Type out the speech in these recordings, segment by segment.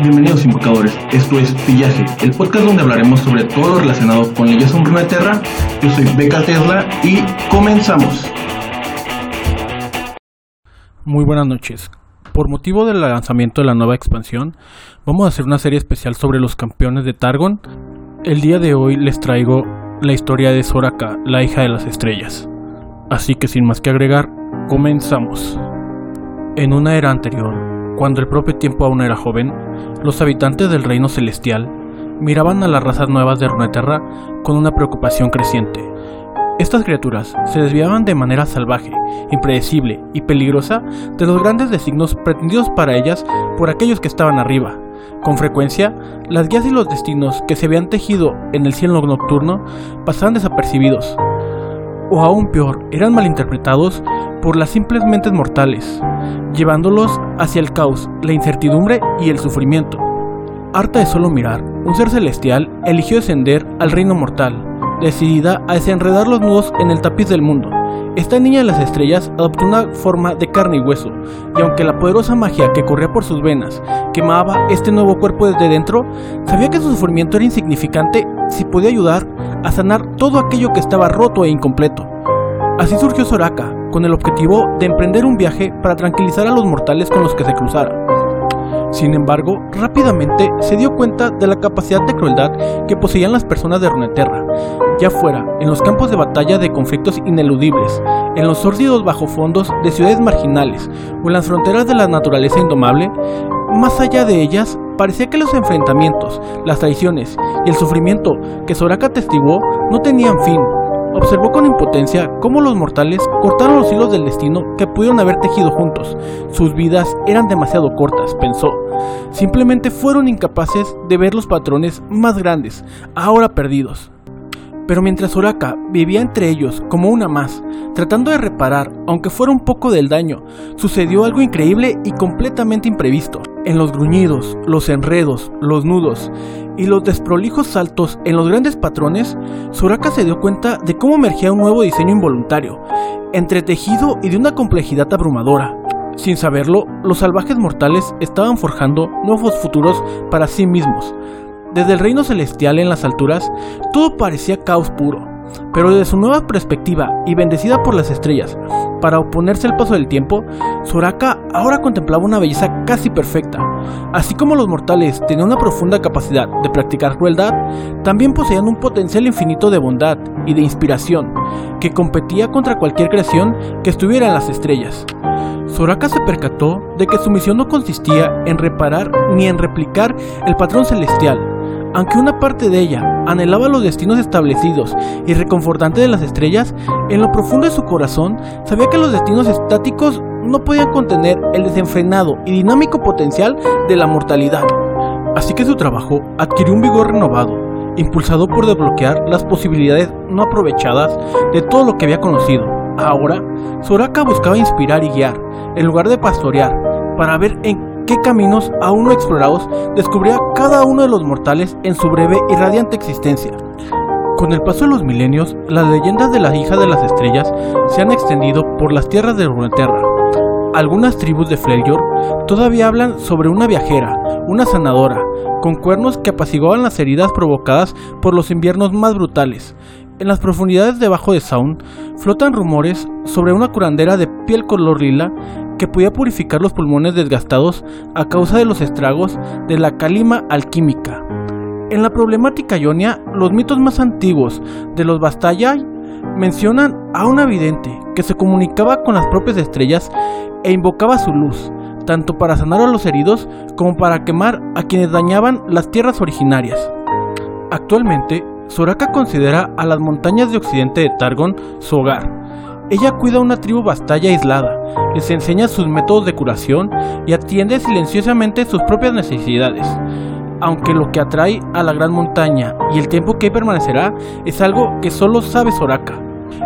Bienvenidos invocadores, esto es Pillaje, el podcast donde hablaremos sobre todo lo relacionado con leyes en Runeterra. Yo soy Beca Tesla y comenzamos. Muy buenas noches. Por motivo del lanzamiento de la nueva expansión, vamos a hacer una serie especial sobre los campeones de Targon. El día de hoy les traigo la historia de Soraka, la hija de las estrellas. Así que sin más que agregar, comenzamos. En una era anterior, cuando el propio tiempo aún era joven, los habitantes del reino celestial miraban a las razas nuevas de Runeterra con una preocupación creciente. Estas criaturas se desviaban de manera salvaje, impredecible y peligrosa de los grandes designios pretendidos para ellas por aquellos que estaban arriba. Con frecuencia, las guías y los destinos que se habían tejido en el cielo nocturno pasaban desapercibidos, o aún peor, eran malinterpretados por las simples mentes mortales, llevándolos hacia el caos, la incertidumbre y el sufrimiento. Harta de solo mirar, un ser celestial eligió descender al reino mortal, decidida a desenredar los nudos en el tapiz del mundo. Esta niña de las estrellas adoptó una forma de carne y hueso, y aunque la poderosa magia que corría por sus venas quemaba este nuevo cuerpo desde dentro, sabía que su sufrimiento era insignificante si podía ayudar a sanar todo aquello que estaba roto e incompleto. Así surgió Soraka, con el objetivo de emprender un viaje para tranquilizar a los mortales con los que se cruzara. Sin embargo, rápidamente se dio cuenta de la capacidad de crueldad que poseían las personas de Runeterra, ya fuera en los campos de batalla de conflictos ineludibles, en los sórdidos bajofondos de ciudades marginales o en las fronteras de la naturaleza indomable, más allá de ellas, parecía que los enfrentamientos, las traiciones y el sufrimiento que Soraka testiguó no tenían fin, Observó con impotencia cómo los mortales cortaron los hilos del destino que pudieron haber tejido juntos. Sus vidas eran demasiado cortas, pensó. Simplemente fueron incapaces de ver los patrones más grandes, ahora perdidos. Pero mientras Soraka vivía entre ellos como una más, tratando de reparar, aunque fuera un poco del daño, sucedió algo increíble y completamente imprevisto. En los gruñidos, los enredos, los nudos y los desprolijos saltos en los grandes patrones, Soraka se dio cuenta de cómo emergía un nuevo diseño involuntario, entretejido y de una complejidad abrumadora. Sin saberlo, los salvajes mortales estaban forjando nuevos futuros para sí mismos, desde el reino celestial en las alturas, todo parecía caos puro, pero desde su nueva perspectiva y bendecida por las estrellas, para oponerse al paso del tiempo, Soraka ahora contemplaba una belleza casi perfecta. Así como los mortales tenían una profunda capacidad de practicar crueldad, también poseían un potencial infinito de bondad y de inspiración, que competía contra cualquier creación que estuviera en las estrellas. Soraka se percató de que su misión no consistía en reparar ni en replicar el patrón celestial, aunque una parte de ella anhelaba los destinos establecidos y reconfortantes de las estrellas, en lo profundo de su corazón sabía que los destinos estáticos no podían contener el desenfrenado y dinámico potencial de la mortalidad. Así que su trabajo adquirió un vigor renovado, impulsado por desbloquear las posibilidades no aprovechadas de todo lo que había conocido. Ahora, Soraka buscaba inspirar y guiar, en lugar de pastorear, para ver en qué caminos aún no explorados descubría cada uno de los mortales en su breve y radiante existencia. Con el paso de los milenios, las leyendas de la hija de las estrellas se han extendido por las tierras de Runeterra. Algunas tribus de Freljord todavía hablan sobre una viajera, una sanadora, con cuernos que apaciguaban las heridas provocadas por los inviernos más brutales. En las profundidades debajo de Sound flotan rumores sobre una curandera de piel color lila que podía purificar los pulmones desgastados a causa de los estragos de la calima alquímica. En la problemática ionia, los mitos más antiguos de los Bastayai mencionan a una vidente que se comunicaba con las propias estrellas e invocaba su luz, tanto para sanar a los heridos como para quemar a quienes dañaban las tierras originarias. Actualmente, Soraka considera a las montañas de occidente de Targon su hogar, ella cuida una tribu bastalla aislada, les enseña sus métodos de curación y atiende silenciosamente sus propias necesidades. Aunque lo que atrae a la gran montaña y el tiempo que permanecerá es algo que solo sabe Soraka.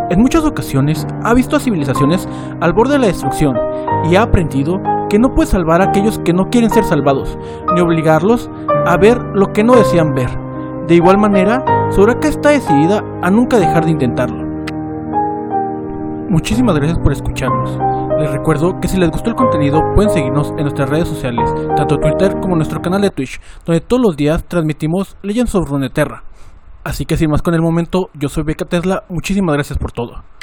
En muchas ocasiones ha visto a civilizaciones al borde de la destrucción y ha aprendido que no puede salvar a aquellos que no quieren ser salvados, ni obligarlos a ver lo que no desean ver. De igual manera, Soraka está decidida a nunca dejar de intentarlo. Muchísimas gracias por escucharnos. Les recuerdo que si les gustó el contenido pueden seguirnos en nuestras redes sociales, tanto Twitter como nuestro canal de Twitch, donde todos los días transmitimos Legends of Runeterra. Así que sin más con el momento, yo soy Beca Tesla, muchísimas gracias por todo.